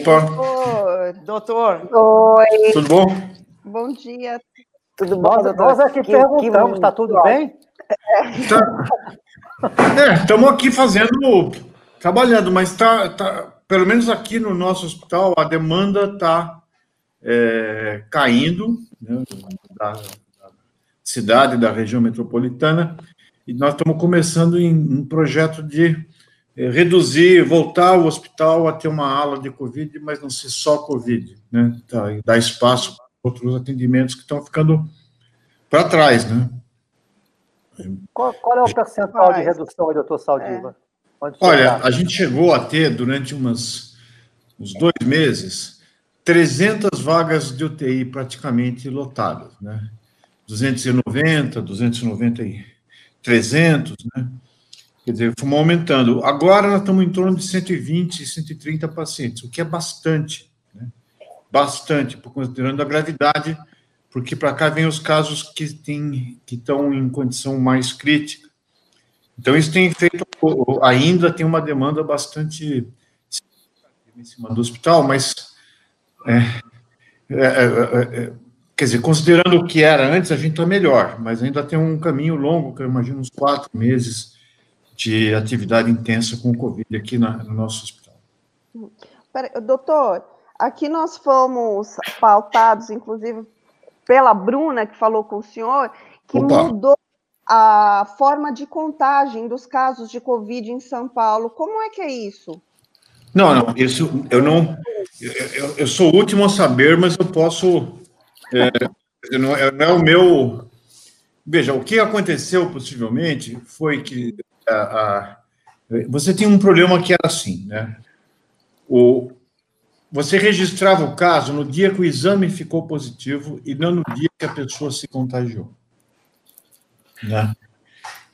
Opa! Doutor! Oi! Tudo bom? Bom dia! Tudo bom, nós, doutor? Nós aqui que, perguntamos, está tudo bem? Tá. É, estamos aqui fazendo, trabalhando, mas tá, tá, pelo menos aqui no nosso hospital, a demanda está é, caindo, né, da, da cidade, da região metropolitana, e nós estamos começando em um projeto de reduzir, voltar o hospital a ter uma ala de Covid, mas não ser só Covid, né? Tá, e dar espaço para outros atendimentos que estão ficando para trás, né? Qual, qual, é o percentual de redução, doutor Saldiva? É. Olha, a gente chegou a ter, durante umas, uns dois meses, 300 vagas de UTI praticamente lotadas, né? 290, 290 e 300, né? Quer dizer, fomos aumentando. Agora nós estamos em torno de 120, 130 pacientes, o que é bastante, né? bastante, considerando a gravidade, porque para cá vem os casos que, tem, que estão em condição mais crítica. Então, isso tem feito, ainda tem uma demanda bastante em cima do hospital, mas, é, é, é, quer dizer, considerando o que era antes, a gente está melhor, mas ainda tem um caminho longo, que eu imagino uns quatro meses, de atividade intensa com o Covid aqui na, no nosso hospital. Pera, doutor, aqui nós fomos pautados, inclusive, pela Bruna, que falou com o senhor, que Opa. mudou a forma de contagem dos casos de Covid em São Paulo. Como é que é isso? Não, não, isso eu não. Eu, eu sou o último a saber, mas eu posso. É, não, é, não é o meu. Veja, o que aconteceu possivelmente foi que a, a, você tinha um problema que era assim, né? O, você registrava o caso no dia que o exame ficou positivo e não no dia que a pessoa se contagiou. Né?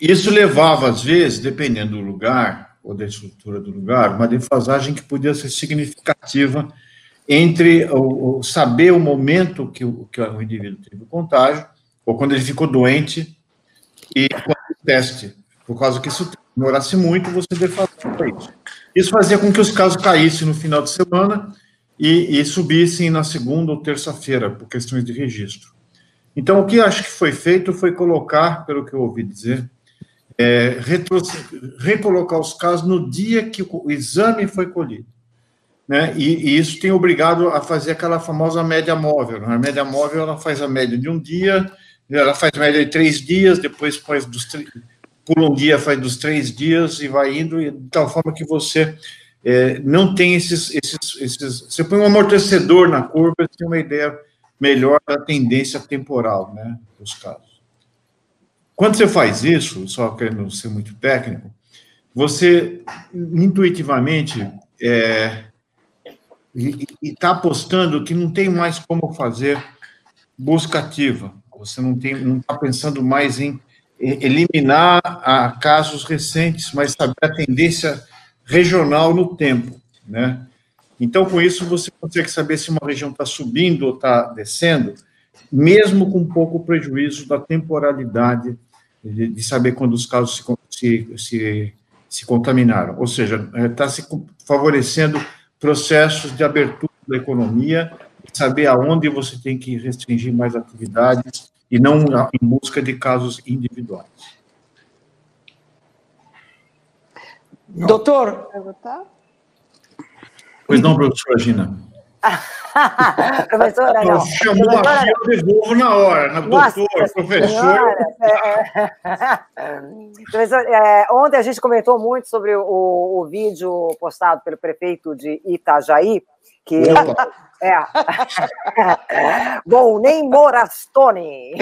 Isso levava, às vezes, dependendo do lugar ou da estrutura do lugar, uma defasagem que podia ser significativa entre o, o saber o momento que o, que o indivíduo teve o contágio, ou quando ele ficou doente, e o teste por causa que isso demorasse muito, você defasava isso. Isso fazia com que os casos caíssem no final de semana e, e subissem na segunda ou terça-feira, por questões de registro. Então, o que acho que foi feito foi colocar, pelo que eu ouvi dizer, é, recolocar os casos no dia que o exame foi colhido. Né? E, e, isso tem obrigado a fazer aquela famosa média móvel. Né? A média móvel ela faz a média de um dia, ela faz a média de três dias, depois faz dos pula um dia, faz dos três dias e vai indo, de tal forma que você é, não tem esses, esses, esses. Você põe um amortecedor na curva, você tem uma ideia melhor da tendência temporal, né, dos casos. Quando você faz isso, só querendo ser muito técnico, você intuitivamente é, está apostando que não tem mais como fazer busca ativa. Você não tem, não está pensando mais em eliminar a casos recentes, mas saber a tendência regional no tempo, né? Então, com isso, você consegue saber se uma região está subindo ou está descendo, mesmo com pouco prejuízo da temporalidade de, de saber quando os casos se, se, se, se contaminaram. Ou seja, está é, se favorecendo processos de abertura da economia, saber aonde você tem que restringir mais atividades e não em busca de casos individuais. Doutor. Pois não, professora Gina. professora, não. Chamou professora, aqui, eu devolvo na hora. Na doutor, professor. professor, é, ontem a gente comentou muito sobre o, o, vídeo postado pelo prefeito de Itajaí, que é. Bom, nem Morastone.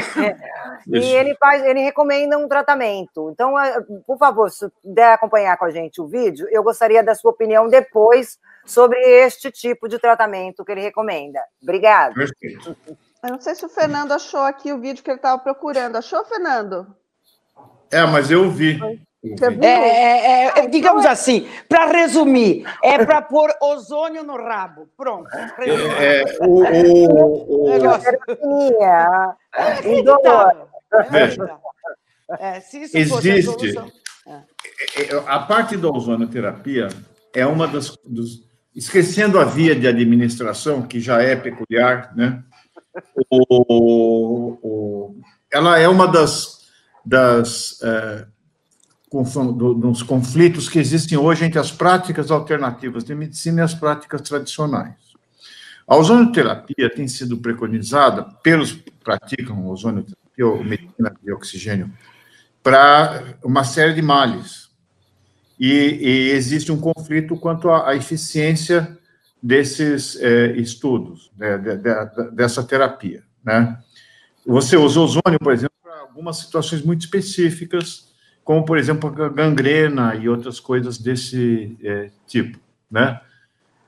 e ele faz, ele recomenda um tratamento. Então, é, por favor, se puder acompanhar com a gente o vídeo, eu gostaria da sua opinião depois sobre este tipo de tratamento que ele recomenda. Obrigada. Perfeito. Eu não sei se o Fernando achou aqui o vídeo que ele estava procurando. Achou, Fernando? É, mas eu vi. É, é, é, digamos assim, para resumir, é para pôr ozônio no rabo. Pronto. É, é o, o, o... É, se isso Existe. A, a, parte da ozonoterapia é uma das, dos, esquecendo a via de administração, que já é peculiar, né? O, o, ela é uma das, das é, dos conflitos que existem hoje entre as práticas alternativas de medicina e as práticas tradicionais. A ozonoterapia tem sido preconizada pelos que praticam ozonoterapia ou medicina de oxigênio para uma série de males. E, e, existe um conflito quanto à, à eficiência desses é, estudos, né, de, de, dessa terapia. Né? Você usa ozônio, por exemplo, para algumas situações muito específicas, como, por exemplo, gangrena e outras coisas desse é, tipo. Né?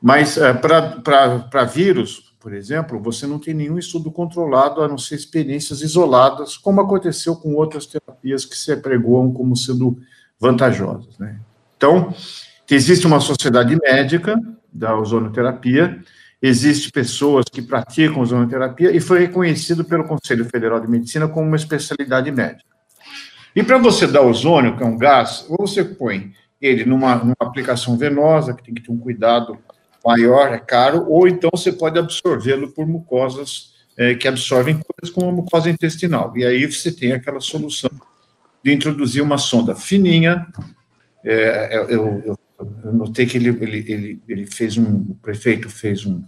Mas é, para vírus, por exemplo, você não tem nenhum estudo controlado, a não ser experiências isoladas, como aconteceu com outras terapias que se apregoam como sendo vantajosas. Né? Então, existe uma sociedade médica da ozonoterapia, existe pessoas que praticam ozonoterapia e foi reconhecido pelo Conselho Federal de Medicina como uma especialidade médica. E para você dar ozônio, que é um gás, ou você põe ele numa, numa aplicação venosa, que tem que ter um cuidado maior, é caro, ou então você pode absorvê-lo por mucosas é, que absorvem coisas como a mucosa intestinal. E aí você tem aquela solução de introduzir uma sonda fininha. É, eu, eu, eu, notei que ele, ele, ele, ele fez um, o prefeito fez um,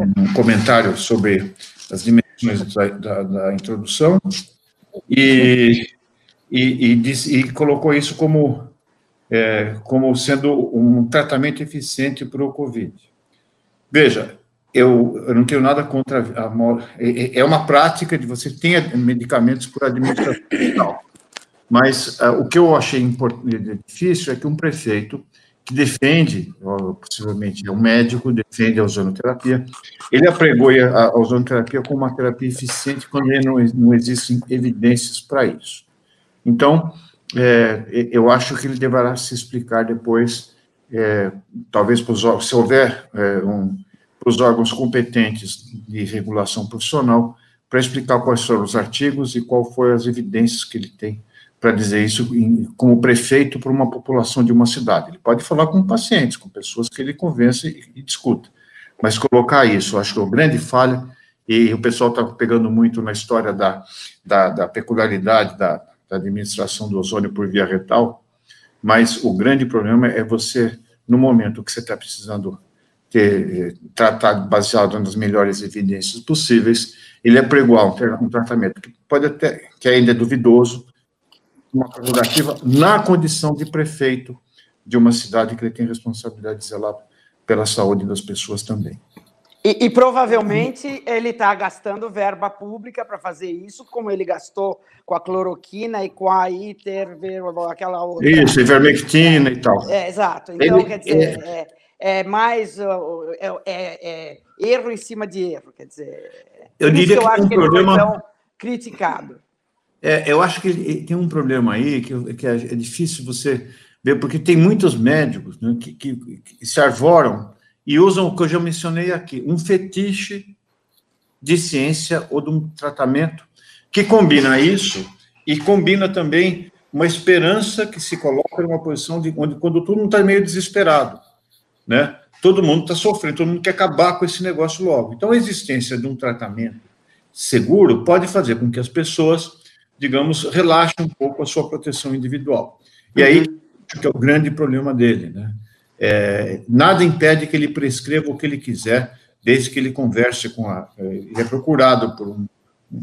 um comentário sobre as dimensões da, da, da introdução e, e, e, diz, e colocou isso como é, como sendo um tratamento eficiente para o Covid. Veja, eu, eu, não tenho nada contra a é, é, é uma prática de você ter medicamentos por administração mas uh, o que eu achei difícil é que um prefeito que defende, possivelmente é um médico, defende a ozonoterapia, ele apregou a ozonoterapia como uma terapia eficiente quando não, não existem evidências para isso. Então, é, eu acho que ele deverá se explicar depois, é, talvez os, se houver é, um, para os órgãos competentes de regulação profissional, para explicar quais foram os artigos e qual foram as evidências que ele tem para dizer isso em, como prefeito para uma população de uma cidade. Ele pode falar com pacientes, com pessoas que ele convence e, e discuta, mas colocar isso, acho que é uma grande falha, e o pessoal está pegando muito na história da, da, da peculiaridade da, da administração do ozônio por via retal, mas o grande problema é você, no momento que você está precisando ter eh, tratado baseado nas melhores evidências possíveis, ele apregoar um, um tratamento que pode até, que ainda é duvidoso, uma prerrogativa na condição de prefeito de uma cidade que ele tem responsabilidade de zelar pela saúde das pessoas também. E, e provavelmente ele está gastando verba pública para fazer isso, como ele gastou com a cloroquina e com a iter, aquela outra. Isso, ivermectina e tal. É, exato. Então, ele, quer dizer, é, é mais é, é, é, erro em cima de erro, quer dizer. Eu diria que, eu acho um que problema... ele foi tão criticado. É, eu acho que tem um problema aí que, que é, é difícil você ver, porque tem muitos médicos né, que, que, que se arvoram e usam o que eu já mencionei aqui, um fetiche de ciência ou de um tratamento que combina isso e combina também uma esperança que se coloca em uma posição de onde quando todo mundo está meio desesperado, né? Todo mundo está sofrendo, todo mundo quer acabar com esse negócio logo. Então, a existência de um tratamento seguro pode fazer com que as pessoas, digamos, relaxem um pouco a sua proteção individual. E aí, acho que é o grande problema dele, né? É, nada impede que ele prescreva o que ele quiser, desde que ele converse com a. É, ele é procurado por, um,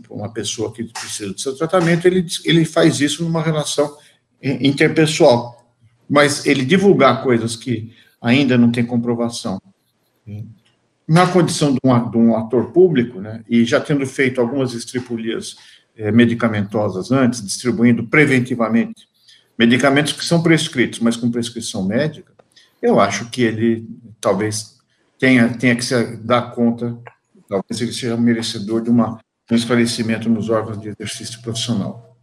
por uma pessoa que precisa do seu tratamento, ele, ele faz isso numa relação interpessoal. Mas ele divulgar coisas que ainda não tem comprovação, na condição de um, de um ator público, né, e já tendo feito algumas estripulias é, medicamentosas antes, distribuindo preventivamente medicamentos que são prescritos, mas com prescrição médica, eu acho que ele talvez tenha, tenha que se dar conta, talvez ele seja merecedor de uma, um esclarecimento nos órgãos de exercício profissional.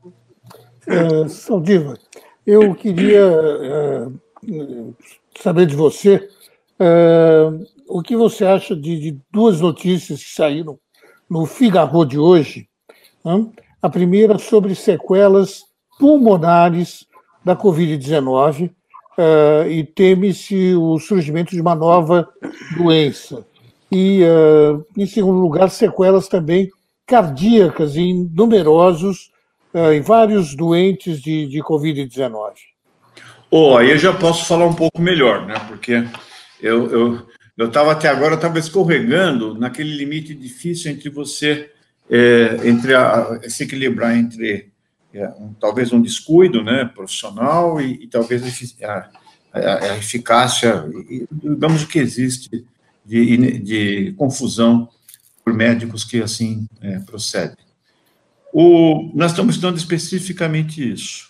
É, Saldiva, eu queria é, saber de você é, o que você acha de, de, duas notícias que saíram no Figaro de hoje. A primeira sobre sequelas pulmonares da Covid-19 uh, e teme-se o surgimento de uma nova doença. E, uh, em segundo lugar, sequelas também cardíacas em numerosos, uh, em vários doentes de, de Covid-19. Oh, aí eu já posso falar um pouco melhor, né? Porque eu, eu, eu estava até agora estava escorregando naquele limite difícil entre você é, entre a, se equilibrar entre é, um, talvez um descuido, né, profissional e, e talvez a, a, a eficácia, digamos o que existe de, de confusão por médicos que assim é, procedem. O, nós estamos estudando especificamente isso.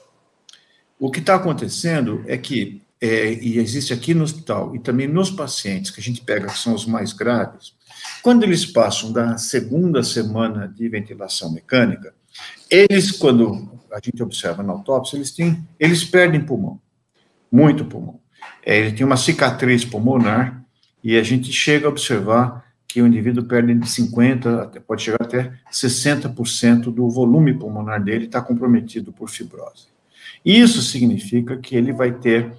O que está acontecendo é que é, e existe aqui no hospital, e também nos pacientes que a gente pega, que são os mais graves, quando eles passam da segunda semana de ventilação mecânica, eles, quando a gente observa na autópsia, eles, têm, eles perdem pulmão, muito pulmão. É, ele tem uma cicatriz pulmonar, e a gente chega a observar que o indivíduo perde de 50%, até, pode chegar até 60% do volume pulmonar dele está comprometido por fibrose. Isso significa que ele vai ter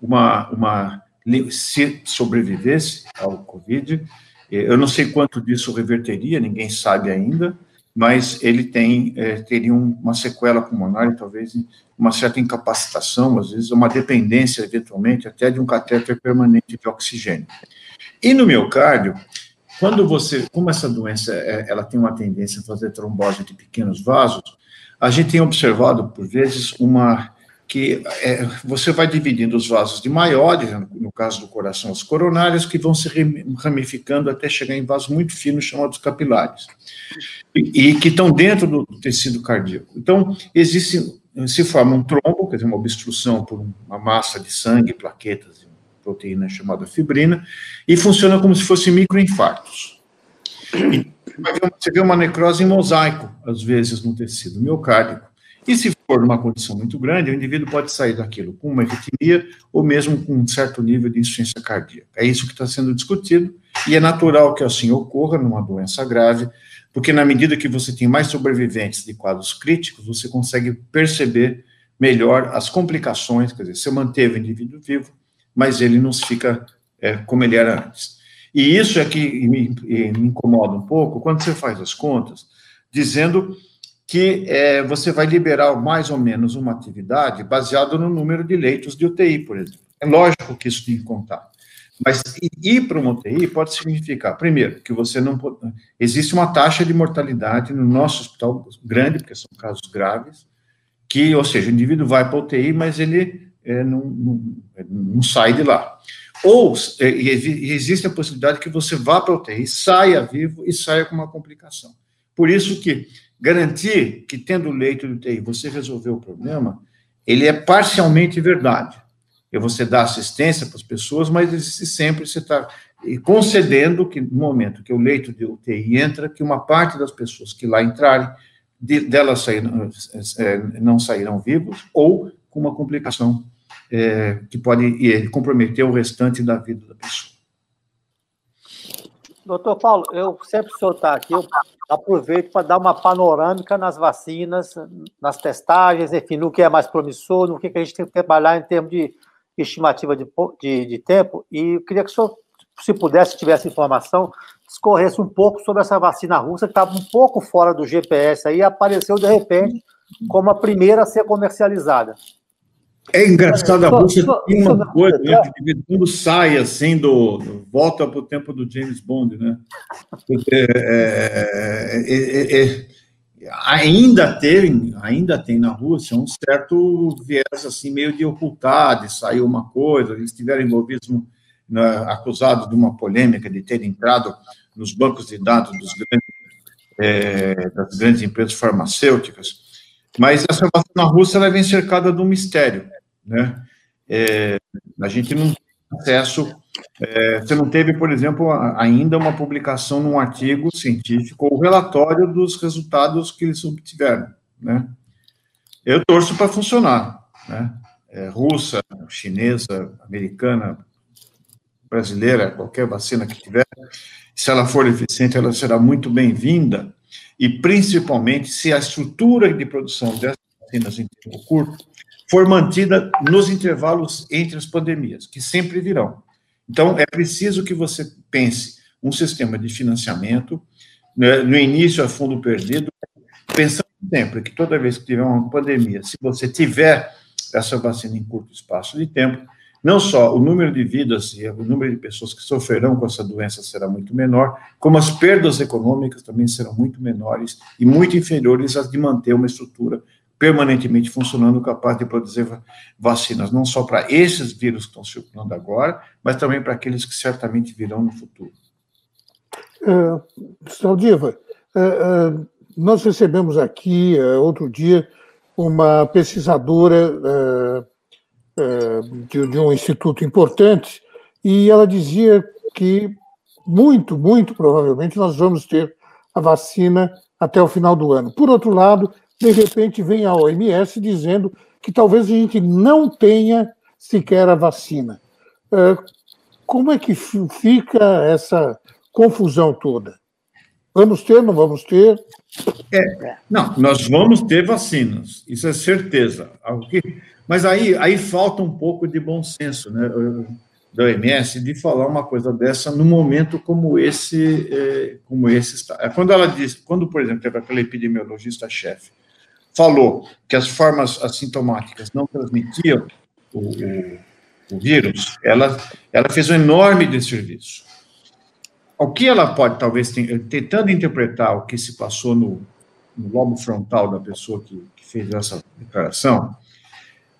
uma, uma se sobrevivesse ao Covid, eu não sei quanto disso reverteria, ninguém sabe ainda, mas ele tem é, teria uma sequela pulmonar e talvez uma certa incapacitação, às vezes uma dependência, eventualmente, até de um catéter permanente de oxigênio. E no miocárdio, quando você, como essa doença é, ela tem uma tendência a fazer trombose de pequenos vasos, a gente tem observado, por vezes, uma que é, você vai dividindo os vasos de maiores, no caso do coração, os coronários, que vão se ramificando até chegar em vasos muito finos, chamados capilares, e, e que estão dentro do tecido cardíaco. Então, existe, se forma um trombo, quer dizer, uma obstrução por uma massa de sangue, plaquetas, e proteína chamada fibrina, e funciona como se fossem microinfartos. Você vê uma necrose em mosaico, às vezes, no tecido miocárdico. E se for uma condição muito grande, o indivíduo pode sair daquilo com uma arritmia ou mesmo com um certo nível de insuficiência cardíaca. É isso que está sendo discutido e é natural que assim ocorra numa doença grave, porque na medida que você tem mais sobreviventes de quadros críticos, você consegue perceber melhor as complicações, quer dizer, você manteve o indivíduo vivo, mas ele não fica é, como ele era antes. E isso é que me, me incomoda um pouco quando você faz as contas, dizendo que é, você vai liberar mais ou menos uma atividade baseado no número de leitos de UTI, por exemplo. É lógico que isso tem que contar. Mas ir para uma UTI pode significar, primeiro, que você não pode, existe uma taxa de mortalidade no nosso hospital grande, porque são casos graves, que, ou seja, o indivíduo vai para a UTI, mas ele é, não, não, não, sai de lá. Ou é, existe a possibilidade que você vá para a UTI, saia vivo e saia com uma complicação. Por isso que Garantir que, tendo leito de UTI, você resolveu o problema, ele é parcialmente verdade. E você dá assistência para as pessoas, mas sempre você está concedendo que, no momento que o leito de UTI entra, que uma parte das pessoas que lá entrarem, de, delas sairão, é, não sairão vivos, ou com uma complicação é, que pode é, comprometer o restante da vida da pessoa. Doutor Paulo, eu sempre que o senhor está aqui, eu aproveito para dar uma panorâmica nas vacinas, nas testagens, enfim, no que é mais promissor, no que, a gente tem que trabalhar em termos de estimativa de, de, de tempo. E eu queria que o senhor, se pudesse, tivesse informação, discorresse um pouco sobre essa vacina russa, que estava um pouco fora do GPS aí, apareceu de repente como a primeira a ser comercializada. É engraçado, a Rússia tem uma coisa, né, que de quando sai assim do, volta para o tempo do James Bond, né? Porque, é, é, é, ainda tem, ainda tem na Rússia um certo viés assim meio de ocultar, de sair uma coisa, eles estiveram envolvidos, na, acusados de uma polêmica de ter entrado nos bancos de dados dos grandes, das grandes empresas farmacêuticas, mas essa vacina russa ela vem cercada de um mistério né? É, a gente não tem acesso. É, você não teve, por exemplo, ainda uma publicação num artigo científico ou relatório dos resultados que eles obtiveram, né? Eu torço para funcionar, né? É, russa, chinesa, americana, brasileira, qualquer vacina que tiver, se ela for eficiente, ela será muito bem-vinda, e principalmente se a estrutura de produção dessas vacinas em tempo curto for mantida nos intervalos entre as pandemias, que sempre virão. Então, é preciso que você pense um sistema de financiamento, né, no início a fundo perdido, pensando sempre que toda vez que tiver uma pandemia, se você tiver essa vacina em curto espaço de tempo, não só o número de vidas e o número de pessoas que sofrerão com essa doença será muito menor, como as perdas econômicas também serão muito menores e muito inferiores às de manter uma estrutura permanentemente funcionando, capaz de produzir vacinas, não só para esses vírus que estão circulando agora, mas também para aqueles que certamente virão no futuro. Uh, Saldiva, uh, uh, nós recebemos aqui, outro dia, uma pesquisadora de, de um instituto importante, e ela dizia que muito, muito provavelmente nós vamos ter a vacina até o final do ano. Por outro lado, de repente vem a OMS dizendo que talvez a gente não tenha sequer a vacina. É, como é que fica essa confusão toda? Vamos ter, não vamos ter? É, não, nós vamos ter vacinas, isso é certeza. Mas aí, aí falta um pouco de bom senso, né? da OMS de falar uma coisa dessa no momento como esse, é, como esse está. É, quando ela diz, quando, por exemplo, teve aquela epidemiologista-chefe, falou que as formas assintomáticas não transmitiam o, o, o vírus, ela, ela fez um enorme desserviço. O que ela pode, talvez, tentando interpretar o que se passou no, no lobo frontal da pessoa que, que fez essa declaração,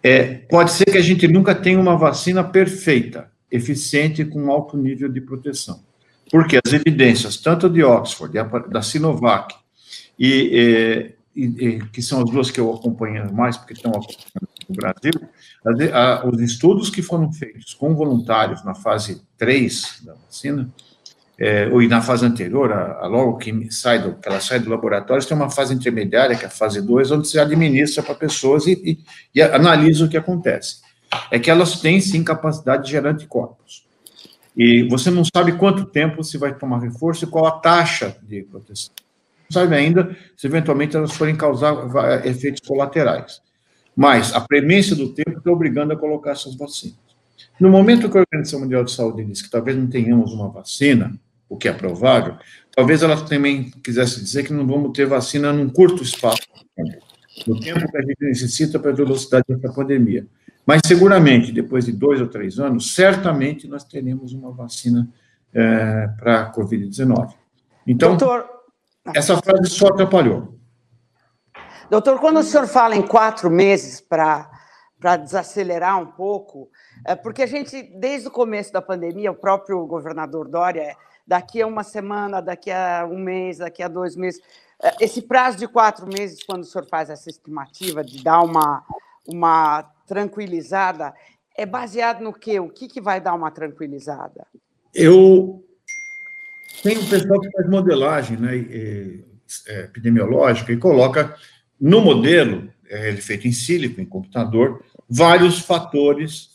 é, pode ser que a gente nunca tenha uma vacina perfeita, eficiente, com alto nível de proteção. Porque as evidências, tanto de Oxford, da Sinovac, e, e, que são as duas que eu acompanho mais, porque estão no Brasil, a, os estudos que foram feitos com voluntários na fase 3 da vacina, é, ou na fase anterior, a, a, logo que, sai do, que ela sai do laboratório, tem uma fase intermediária, que é a fase 2, onde se administra para pessoas e, e, e analisa o que acontece. É que elas têm, sim, capacidade de gerar anticorpos. E você não sabe quanto tempo se vai tomar reforço e qual a taxa de proteção sabe ainda se eventualmente elas forem causar efeitos colaterais. Mas a premência do tempo está obrigando a colocar essas vacinas. No momento que a Organização Mundial de Saúde diz que talvez não tenhamos uma vacina, o que é provável, talvez ela também quisesse dizer que não vamos ter vacina num curto espaço no tempo que a gente necessita para a velocidade da pandemia. Mas seguramente, depois de dois ou três anos, certamente nós teremos uma vacina é, para a Covid-19. Então, Doutor, essa frase só atrapalhou. Doutor, quando o senhor fala em quatro meses para desacelerar um pouco, é porque a gente, desde o começo da pandemia, o próprio governador Dória, daqui a uma semana, daqui a um mês, daqui a dois meses, é, esse prazo de quatro meses, quando o senhor faz essa estimativa de dar uma, uma tranquilizada, é baseado no quê? O que, que vai dar uma tranquilizada? Eu tem um pessoal que faz modelagem né, é, epidemiológica e coloca no modelo, é, ele é feito em sílico, em computador, vários fatores,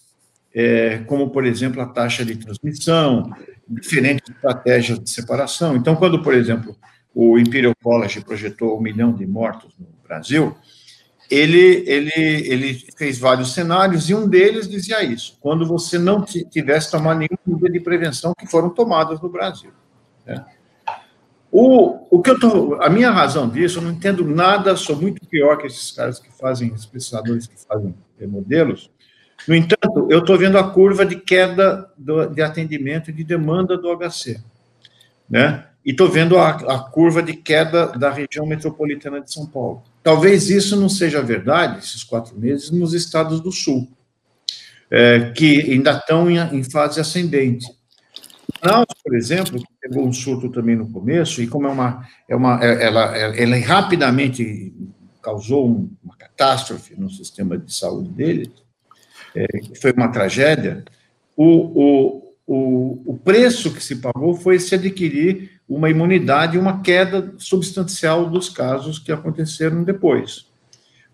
é, como, por exemplo, a taxa de transmissão, diferentes estratégias de separação. Então, quando, por exemplo, o Imperial College projetou um milhão de mortos no Brasil, ele, ele, ele fez vários cenários e um deles dizia isso, quando você não tivesse tomado nenhuma medida de prevenção que foram tomadas no Brasil. Né? O, o que eu tô, a minha razão disso, eu não entendo nada, sou muito pior que esses caras que fazem, os pesquisadores que fazem eh, modelos. No entanto, eu estou vendo a curva de queda do, de atendimento e de demanda do HC, né? E estou vendo a, a, curva de queda da região metropolitana de São Paulo. Talvez isso não seja verdade, esses quatro meses, nos estados do Sul, é, que ainda estão em, em fase ascendente. Manaus, por exemplo, pegou um surto também no começo, e como é uma. É uma é, ela, ela rapidamente causou uma catástrofe no sistema de saúde dele, é, foi uma tragédia, o, o, o, o preço que se pagou foi se adquirir uma imunidade e uma queda substancial dos casos que aconteceram depois.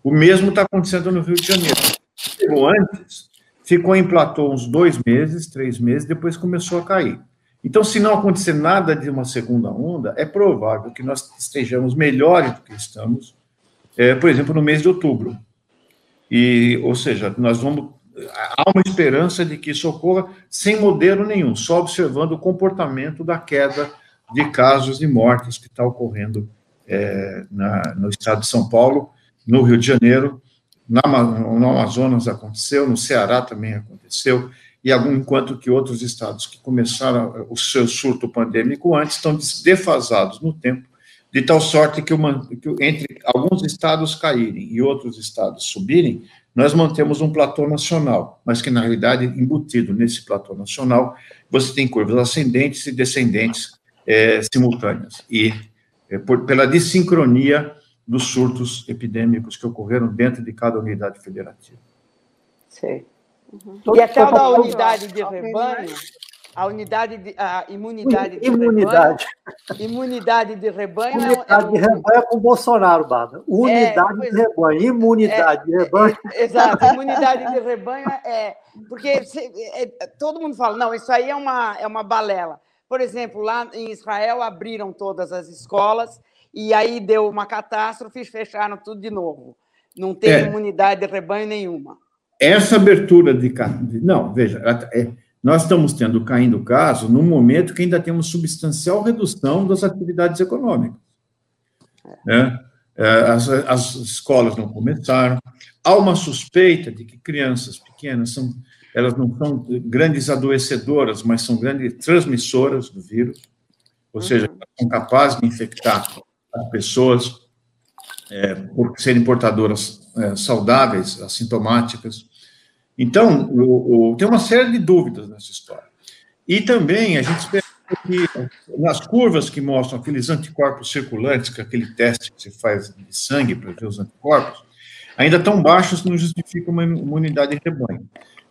O mesmo está acontecendo no Rio de Janeiro. Chegou antes, ficou em platô uns dois meses, três meses, depois começou a cair. Então, se não acontecer nada de uma segunda onda, é provável que nós estejamos melhores do que estamos, é, por exemplo, no mês de outubro. E, ou seja, nós vamos há uma esperança de que isso ocorra sem modelo nenhum, só observando o comportamento da queda de casos e mortes que está ocorrendo é, na, no estado de São Paulo, no Rio de Janeiro, na, no Amazonas aconteceu, no Ceará também aconteceu, e algum, enquanto que outros estados que começaram o seu surto pandêmico antes estão defasados no tempo, de tal sorte que, uma, que entre alguns estados caírem e outros estados subirem, nós mantemos um platô nacional, mas que, na realidade, embutido nesse platô nacional, você tem curvas ascendentes e descendentes é, simultâneas. E é, por, pela desincronia dos surtos epidêmicos que ocorreram dentro de cada unidade federativa. Sim. Uhum. E até da unidade de rebanho, a unidade de, a imunidade de imunidade. rebanho. Imunidade de rebanho. É unidade é, de rebanho é com Bolsonaro, Bada. Unidade é, de rebanho, imunidade é, de rebanho. É, exato, imunidade de rebanho é. Porque é, todo mundo fala, não, isso aí é uma, é uma balela. Por exemplo, lá em Israel abriram todas as escolas e aí deu uma catástrofe e fecharam tudo de novo. Não tem é. imunidade de rebanho nenhuma. Essa abertura de. Não, veja, é nós estamos tendo caindo caso num momento que ainda temos substancial redução das atividades econômicas. Né? É, as, as escolas não começaram. Há uma suspeita de que crianças pequenas são, elas não são grandes adoecedoras, mas são grandes transmissoras do vírus, ou seja, uhum. são capazes de infectar as pessoas é, por serem portadoras é, saudáveis, assintomáticas. Então, o, o, tem uma série de dúvidas nessa história. E também a gente espera que nas curvas que mostram aqueles anticorpos circulantes, que é aquele teste que você faz de sangue para ver os anticorpos, ainda tão baixos não justifica uma imunidade em rebanho.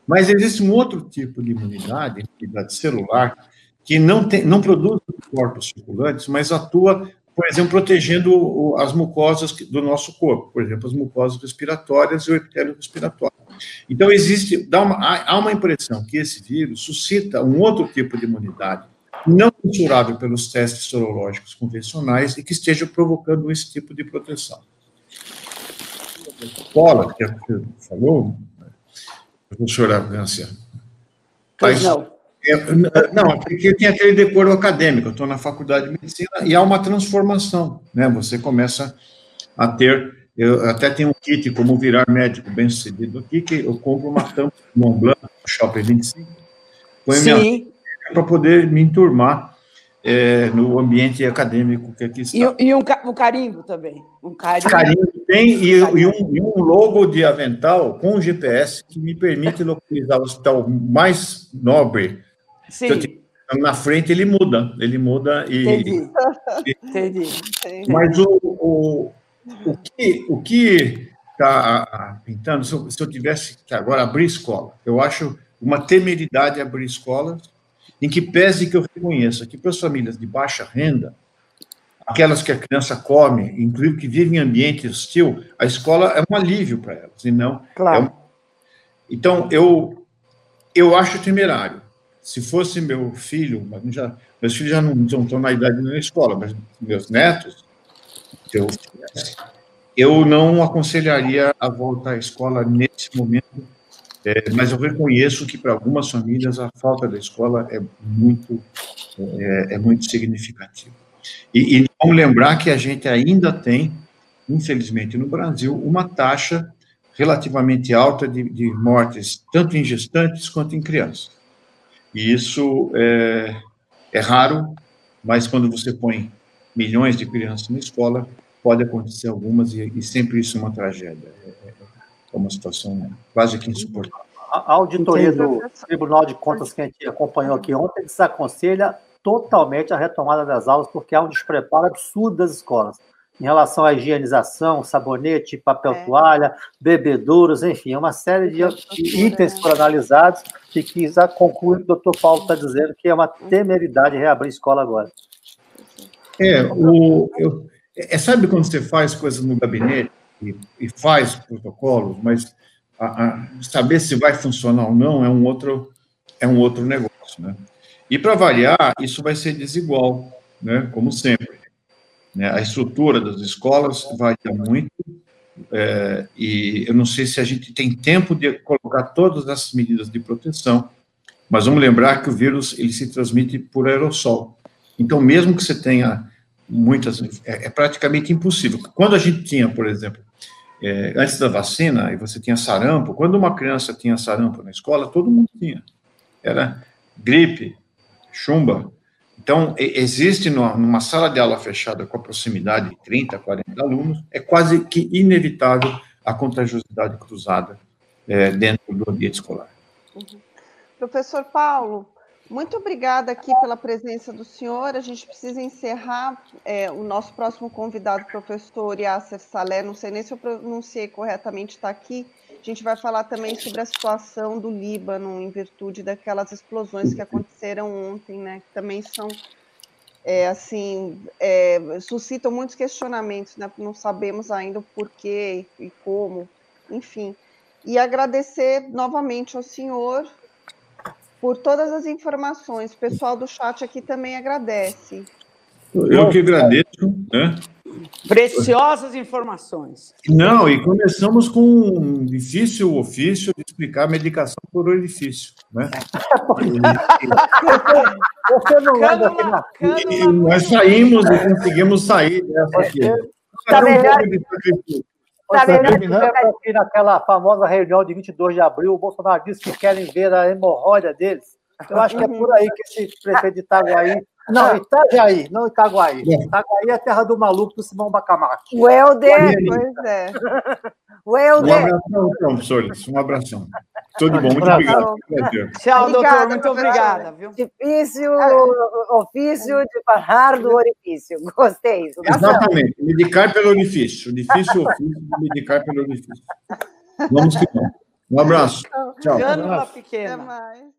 Mas existe um outro tipo de imunidade, imunidade celular, que não, tem, não produz anticorpos circulantes, mas atua por exemplo, protegendo as mucosas do nosso corpo, por exemplo, as mucosas respiratórias e o epitélio respiratório. Então, existe, dá uma, há uma impressão que esse vírus suscita um outro tipo de imunidade, não mensurável pelos testes sorológicos convencionais e que esteja provocando esse tipo de proteção. Escola, que falou, professora Agância, Pois não. É, não, é porque tem aquele decoro acadêmico. Eu estou na faculdade de medicina e há uma transformação, né? Você começa a ter. Eu até tenho um kit como virar médico bem sucedido aqui, que eu compro uma tampa de Mont Blanc, Shopping 25, põe Sim. para poder me enturmar é, no ambiente acadêmico que aqui está. E, e um, um, carimbo também. Um carimbo. carimbo tem, e, e, um, e, um, logo de avental com GPS que me permite localizar o hospital mais nobre Sim. na frente ele muda, ele muda e. Entendi. Entendi. Mas o, o, o que o que está pintando, se eu, se eu tivesse que agora abrir escola, eu acho uma temeridade abrir escolas, em que pese que eu reconheça que para as famílias de baixa renda, aquelas que a criança come, inclusive que vivem em ambiente hostil, a escola é um alívio para elas, e não. Claro. É um... Então, eu, eu acho temerário. Se fosse meu filho, mas já, meus filhos já não, não estão na idade na escola, mas meus netos, eu, eu não aconselharia a voltar à escola nesse momento, é, mas eu reconheço que para algumas famílias a falta da escola é muito, é, é muito significativa. E, e vamos lembrar que a gente ainda tem, infelizmente no Brasil, uma taxa relativamente alta de, de mortes, tanto em gestantes quanto em crianças. E isso é, é raro, mas quando você põe milhões de crianças na escola, pode acontecer algumas, e, e sempre isso é uma tragédia. É, é, é uma situação quase que insuportável. A auditoria do Tribunal de Contas que a gente acompanhou aqui ontem desaconselha totalmente a retomada das aulas, porque há um despreparo absurdo das escolas em relação à higienização, sabonete, papel é. toalha, bebedouros, enfim, é uma série de itens para analisados e que já conclui o que o doutor Paulo está dizendo, que é uma temeridade reabrir escola agora. É, o, eu, é, sabe quando você faz coisas no gabinete e, e faz protocolos, mas a, a, saber se vai funcionar ou não é um outro, é um outro negócio, né? E para variar, isso vai ser desigual, né? Como sempre. Né? A estrutura das escolas varia muito, é, e eu não sei se a gente tem tempo de colocar todas essas medidas de proteção, mas vamos lembrar que o vírus ele se transmite por aerossol. Então, mesmo que você tenha muitas, é, é praticamente impossível. Quando a gente tinha, por exemplo, é, antes da vacina, e você tinha sarampo, quando uma criança tinha sarampo na escola, todo mundo tinha. Era gripe, chumba. Então, existe numa sala de aula fechada com a proximidade de 30, 40 alunos, é quase que inevitável a contagiosidade cruzada é, dentro do ambiente escolar. Uhum. Professor Paulo, muito obrigada aqui pela presença do senhor. A gente precisa encerrar é, o nosso próximo convidado, professor Yasser Salé. Não sei nem se eu pronunciei corretamente, está aqui. A gente vai falar também sobre a situação do Líbano em virtude daquelas explosões que aconteceram ontem, né? Que também são é, assim é, suscitam muitos questionamentos, né? Não sabemos ainda o porquê e como, enfim. E agradecer novamente ao senhor por todas as informações. O pessoal do chat aqui também agradece. Eu que agradeço, né? Preciosas informações. Não, e começamos com um difícil ofício de explicar medicação por orifício, né? Você não anda aqui na... E nós saímos e conseguimos sair dessa aqui. Tá melhor. Tá terminando aqui naquela famosa reunião de 22 de abril, o Bolsonaro disse que querem ver a hemorroida deles. Eu acho que é por aí que esse prefeito de Itaguaí. Não, Itajaí, não Itaguaí. Itaguaí é a terra do maluco do Simão Bacamac. O Helder, pois é. O Helder. Um abração, então, professores. Um abração. Tudo bom, muito obrigado. Tchau, doutor, muito obrigada. Viu? Difícil ofício de falar do orifício. Gostei. Exatamente, medicar pelo orifício. Difícil ofício de medicar pelo orifício. Vamos que vamos. Um abraço. Tchau. Pequena. Até mais.